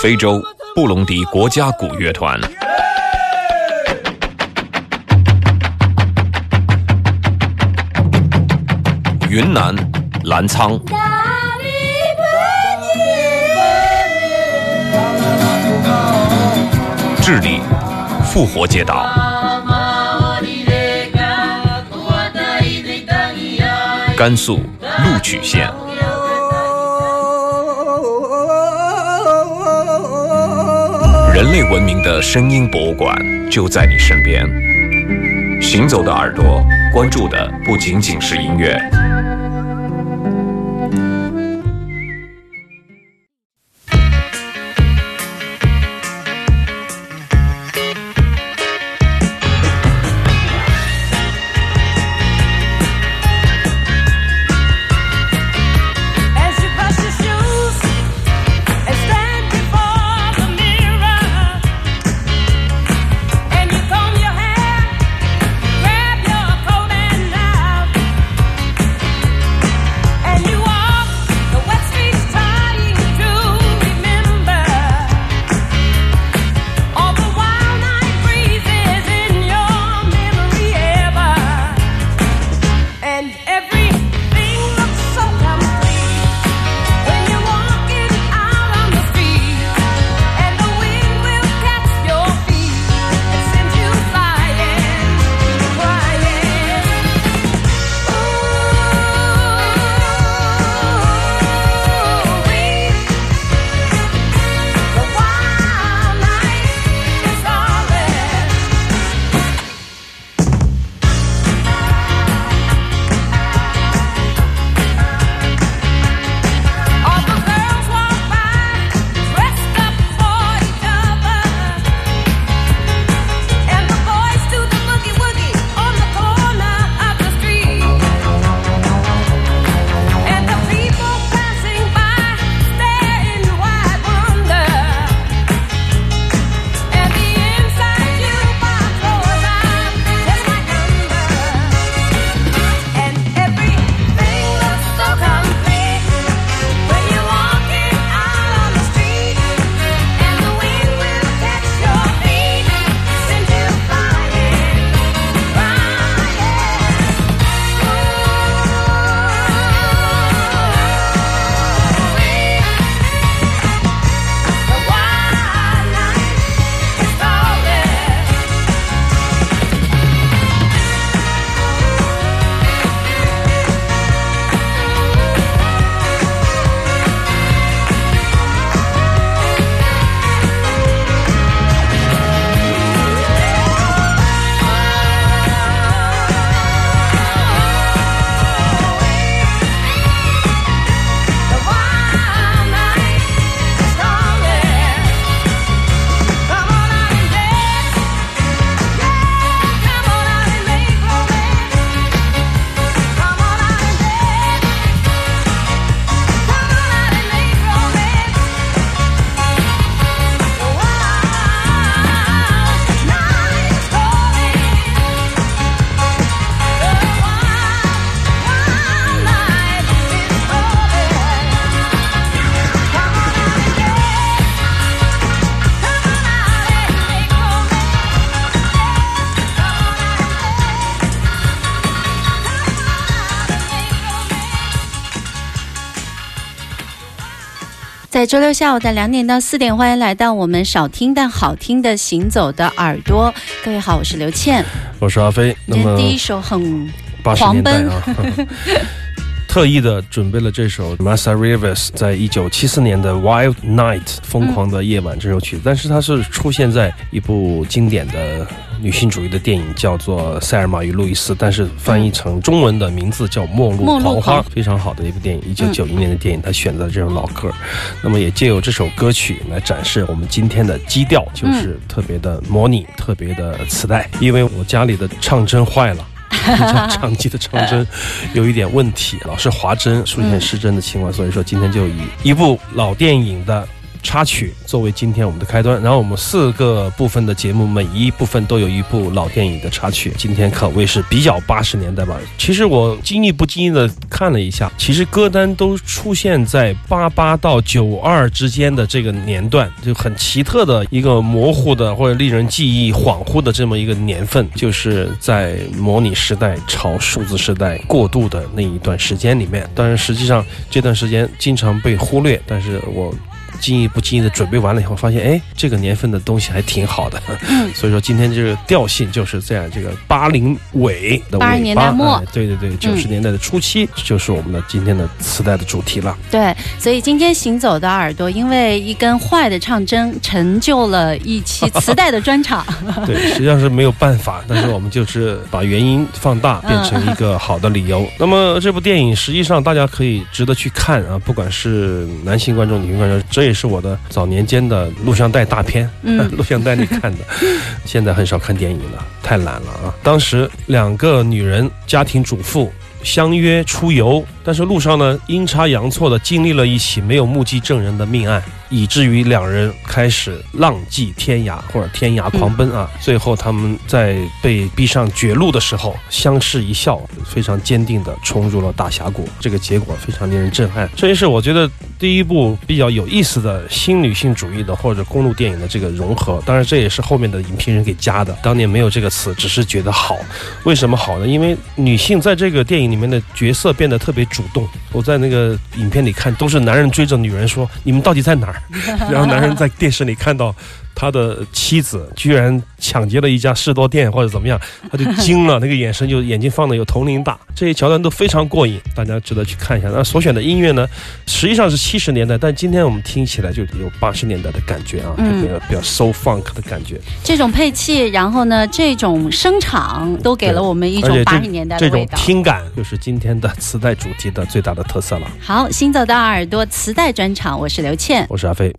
非洲布隆迪国家鼓乐团。云南澜沧，智利复活节岛，甘肃录曲县，人类文明的声音博物馆就在你身边。行走的耳朵，关注的不仅仅是音乐。在周六下午的两点到四点，欢迎来到我们少听但好听的行走的耳朵。各位好，我是刘倩，我是阿飞。那么第一首很狂奔啊，特意的准备了这首 Massa Rivers 在一九七四年的 Wild Night 疯狂的夜晚这首曲子，但是它是出现在一部经典的。女性主义的电影叫做《塞尔玛与路易斯》，但是翻译成中文的名字叫《末路狂花》，非常好的一部电影，一九九一年的电影。他选择这首老歌，那么也借由这首歌曲来展示我们今天的基调，就是特别的模拟，特别的磁带。因为我家里的唱针坏了，唱机的唱针有一点问题，老是滑针，出现失真的情况，所以说今天就以一部老电影的。插曲作为今天我们的开端。然后我们四个部分的节目，每一部分都有一部老电影的插曲。今天可谓是比较八十年代吧。其实我经意不经意的看了一下，其实歌单都出现在八八到九二之间的这个年段，就很奇特的一个模糊的或者令人记忆恍惚的这么一个年份，就是在模拟时代朝数字时代过渡的那一段时间里面。当然，实际上这段时间经常被忽略，但是我。经意不经意的准备完了以后，发现哎，这个年份的东西还挺好的。嗯，所以说今天这个调性就是这样，这个八零尾的八十年代末，对对对，九十年代的初期，就是我们的今天的磁带的主题了。对，所以今天行走的耳朵，因为一根坏的唱针，成就了一期磁带的专场。对，实际上是没有办法，但是我们就是把原因放大，变成一个好的理由。那么这部电影实际上大家可以值得去看啊，不管是男性观众、女性观众，这也。是我的早年间的录像带大片，录像带里看的，现在很少看电影了，太懒了啊！当时两个女人，家庭主妇。相约出游，但是路上呢阴差阳错的经历了一起没有目击证人的命案，以至于两人开始浪迹天涯或者天涯狂奔啊！最后他们在被逼上绝路的时候相视一笑，非常坚定地冲入了大峡谷。这个结果非常令人震撼。这也是我觉得第一部比较有意思的新女性主义的或者公路电影的这个融合。当然这也是后面的影评人给加的，当年没有这个词，只是觉得好。为什么好呢？因为女性在这个电影。里面的角色变得特别主动。我在那个影片里看，都是男人追着女人说：“你们到底在哪儿？” 然后男人在电视里看到。他的妻子居然抢劫了一家士多店或者怎么样，他就惊了，那个眼神就眼睛放的有铜铃大，这些桥段都非常过瘾，大家值得去看一下。那所选的音乐呢，实际上是七十年代，但今天我们听起来就有八十年代的感觉啊，比较比较 soul funk 的感觉。这种配器，然后呢，这种声场都给了我们一种八十年代的味道。这种听感就是今天的磁带主题的最大的特色了。好，行走的耳朵磁带专场，我是刘倩，我是咖啡。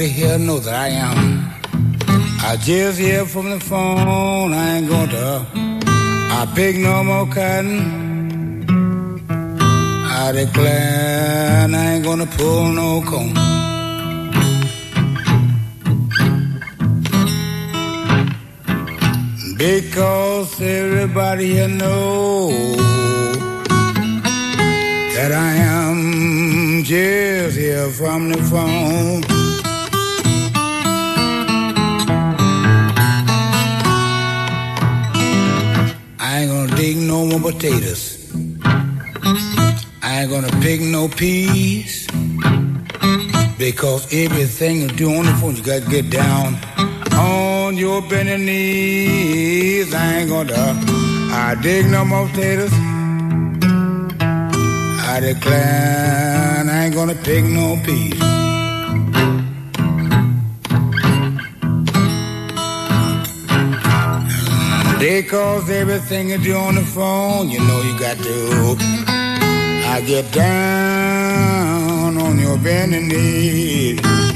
Everybody here knows that I am. I just hear from the phone, I ain't gonna I pick no more cotton. I declare I ain't gonna pull no cone. Because everybody here knows that I am just here from the phone. No more potatoes. I ain't gonna pick no peas. Because everything you do on the phone, you gotta get down on your bending knees. I ain't gonna I dig no more potatoes. I declare I ain't gonna pick no peas. Because everything you do on the phone, you know you got to. I get down on your bending knees.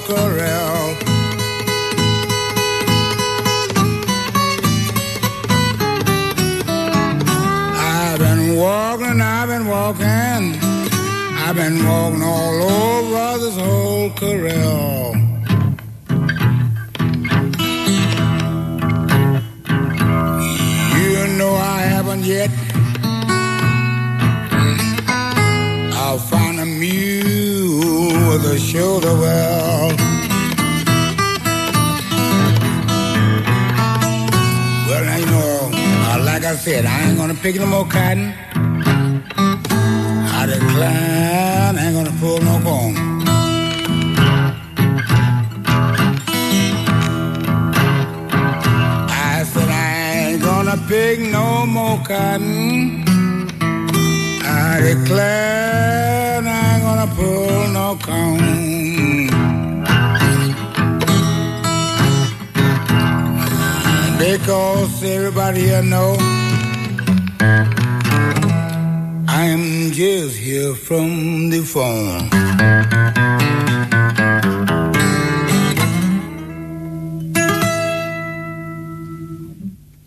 Corral. I've been walking, I've been walking, I've been walking all over this whole corral. You know I haven't yet. I'll find a mule with a shoulder. Well, said, I ain't gonna pick no more cotton. I decline, I ain't gonna pull no bone. I said I ain't gonna pick no more cotton. I declare I ain't gonna pull no cone. Because everybody here know I'm just here from the phone.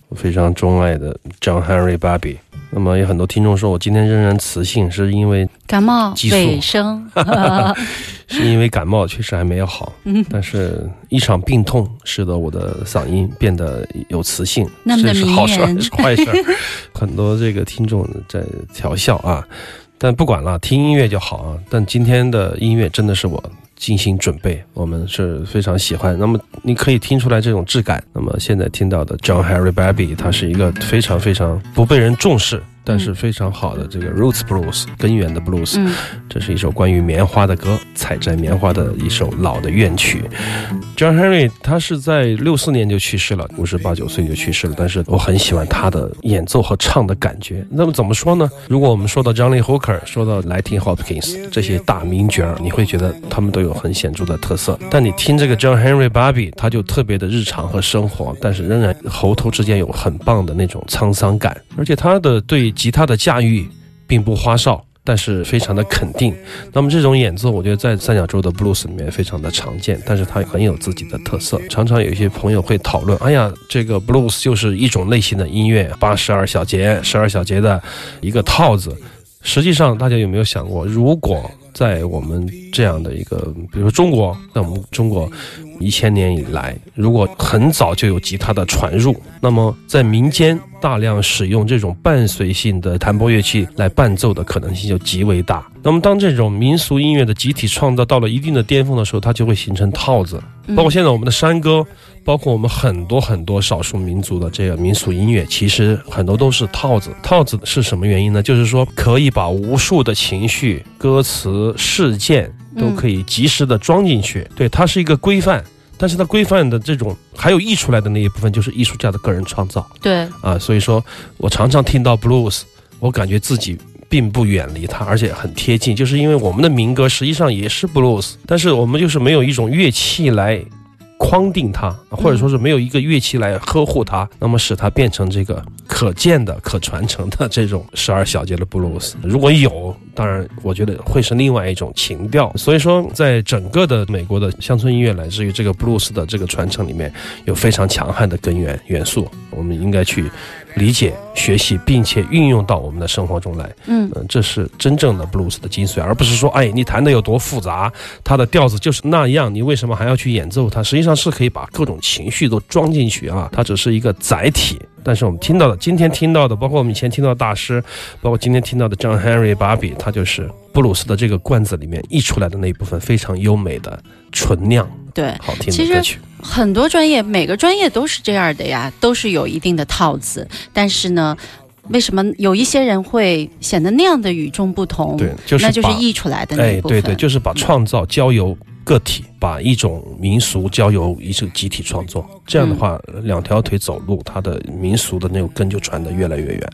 我非常钟爱的 John Henry Bobby。那么有很多听众说我今天仍然磁性，是因为感冒尾声，是因为感冒确实还没有好，嗯但是一场病痛使得我的嗓音变得有磁性，那这是好事儿迷人 是坏事儿？很多这个听众在调笑啊，但不管了，听音乐就好啊。但今天的音乐真的是我精心准备，我们是非常喜欢。那么你可以听出来这种质感。那么现在听到的 John Harry Baby，他是一个非常非常不被人重视。但是非常好的这个 roots blues 根源的 blues，、嗯这是一首关于棉花的歌，采摘棉花的一首老的怨曲。John Henry 他是在六四年就去世了，五十八九岁就去世了。但是我很喜欢他的演奏和唱的感觉。那么怎么说呢？如果我们说到 Johnny Hooker，说到 Lightning Hopkins 这些大名角儿，你会觉得他们都有很显著的特色。但你听这个 John Henry Bobby，他就特别的日常和生活，但是仍然喉头之间有很棒的那种沧桑感，而且他的对吉他的驾驭并不花哨。但是非常的肯定，那么这种演奏，我觉得在三角洲的 blues 里面非常的常见，但是它很有自己的特色。常常有一些朋友会讨论，哎呀，这个 blues 就是一种类型的音乐，八十二小节，十二小节的一个套子。实际上，大家有没有想过，如果在我们这样的一个，比如说中国，在我们中国一千年以来，如果很早就有吉他的传入，那么在民间大量使用这种伴随性的弹拨乐器来伴奏的可能性就极为大。那么当这种民俗音乐的集体创造到了一定的巅峰的时候，它就会形成套子，包括现在我们的山歌。包括我们很多很多少数民族的这个民俗音乐，其实很多都是套子。套子是什么原因呢？就是说可以把无数的情绪、歌词、事件都可以及时的装进去。对，它是一个规范，但是它规范的这种还有溢出来的那一部分，就是艺术家的个人创造对，啊。所以说我常常听到 blues，我感觉自己。并不远离它，而且很贴近，就是因为我们的民歌实际上也是 blues，但是我们就是没有一种乐器来框定它，或者说是没有一个乐器来呵护它，那么使它变成这个可见的、可传承的这种十二小节的布鲁斯。如果有，当然我觉得会是另外一种情调。所以说，在整个的美国的乡村音乐乃至于这个布鲁斯的这个传承里面，有非常强悍的根源元素，我们应该去理解、学习，并且运用到我们的生活中来。嗯嗯，这是真正的布鲁斯的精髓，而不是说，哎，你弹的有多复杂，它的调子就是那样，你为什么还要去演奏它？实际上是可以把各种情绪都装进去啊，它只是一个载体。但是我们听到的，今天听到的，包括我们以前听到的大师，包括今天听到的 John Henry Bobby，他就是布鲁斯的这个罐子里面溢出来的那一部分非常优美的纯酿对。好听其实的歌曲。很多专业，每个专业都是这样的呀，都是有一定的套子。但是呢，为什么有一些人会显得那样的与众不同？对，就是那就是溢出来的那部分。对对，就是把创造交由个体，把一种民俗交由一个集体创作。这样的话，两条腿走路，它的民俗的那种根就传得越来越远。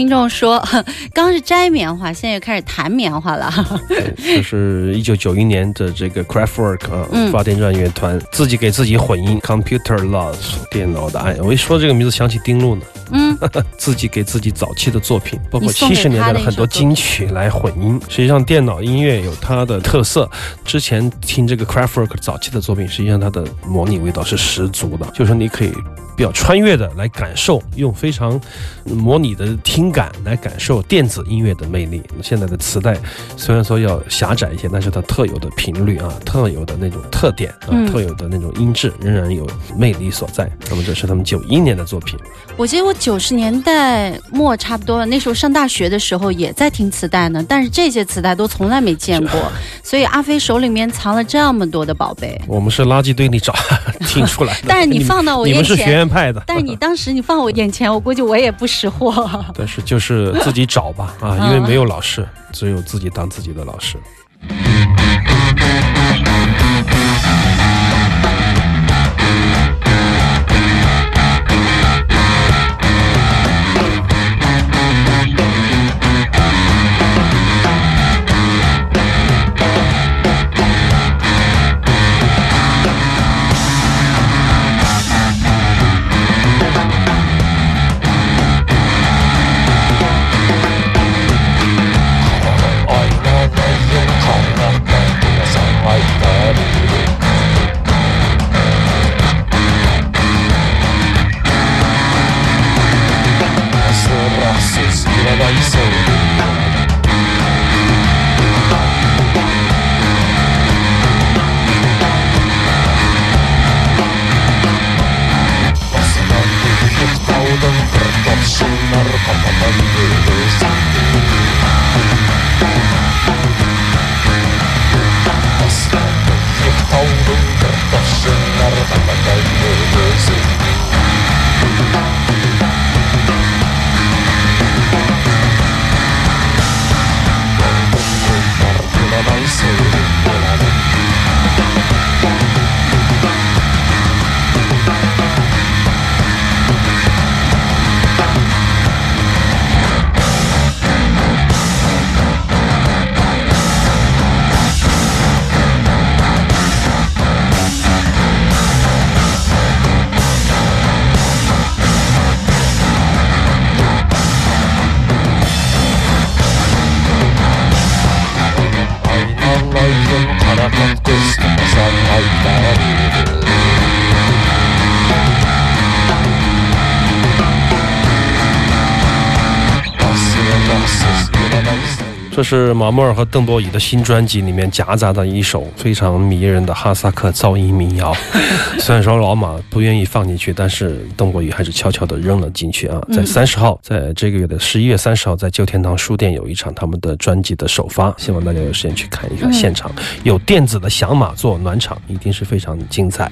听众说，刚 刚是摘棉花，现在又开始弹棉花了。这 是一九九一年的这个 Craftwork 啊，嗯发电站乐团自己给自己混音，Computer Love 电脑的爱。我一说这个名字想起丁路呢，嗯，自己给自己早期的作品，包括七十年代的很多金曲来混音。实际上，电脑音乐有它的特色。之前听这个 Craftwork 早期的作品，实际上它的模拟味道是十足的，就是你可以比较穿越的来感受，用非常模拟的听感来感受电子音乐的魅力。现在的磁带虽然说要狭窄一些，但是它特有的频率啊，特有的那种特点啊，嗯特有的那种音质，仍然有魅力所在。那么这是他们九一年的作品。我记得我九十年代末差不多，那时候上大学的时候也在听磁带呢，但是这些磁带都从来没见过，所以阿飞手里面藏了这么多的宝贝。我们是垃圾堆里找 听出来的。但是你放到我眼你们是学前，院派的，但是你当时你放我眼前，我估计我也不识货。但是就是自己找吧啊，因为没有老师，只有自己当自己的老师。sonar papapandeiros Aslanı yıkaldın kardeşler papapandeiros 这是马莫尔和邓博仪的新专辑里面夹杂的一首非常迷人的哈萨克噪音民谣。虽然说老马不愿意放进去，但是邓博仪还是悄悄地扔了进去啊。在三十号，在这个月的十一月三十号，在旧天堂书店有一场他们的专辑的首发，希望大家有时间去看一看现场。有电子的响马做暖场，一定是非常精彩。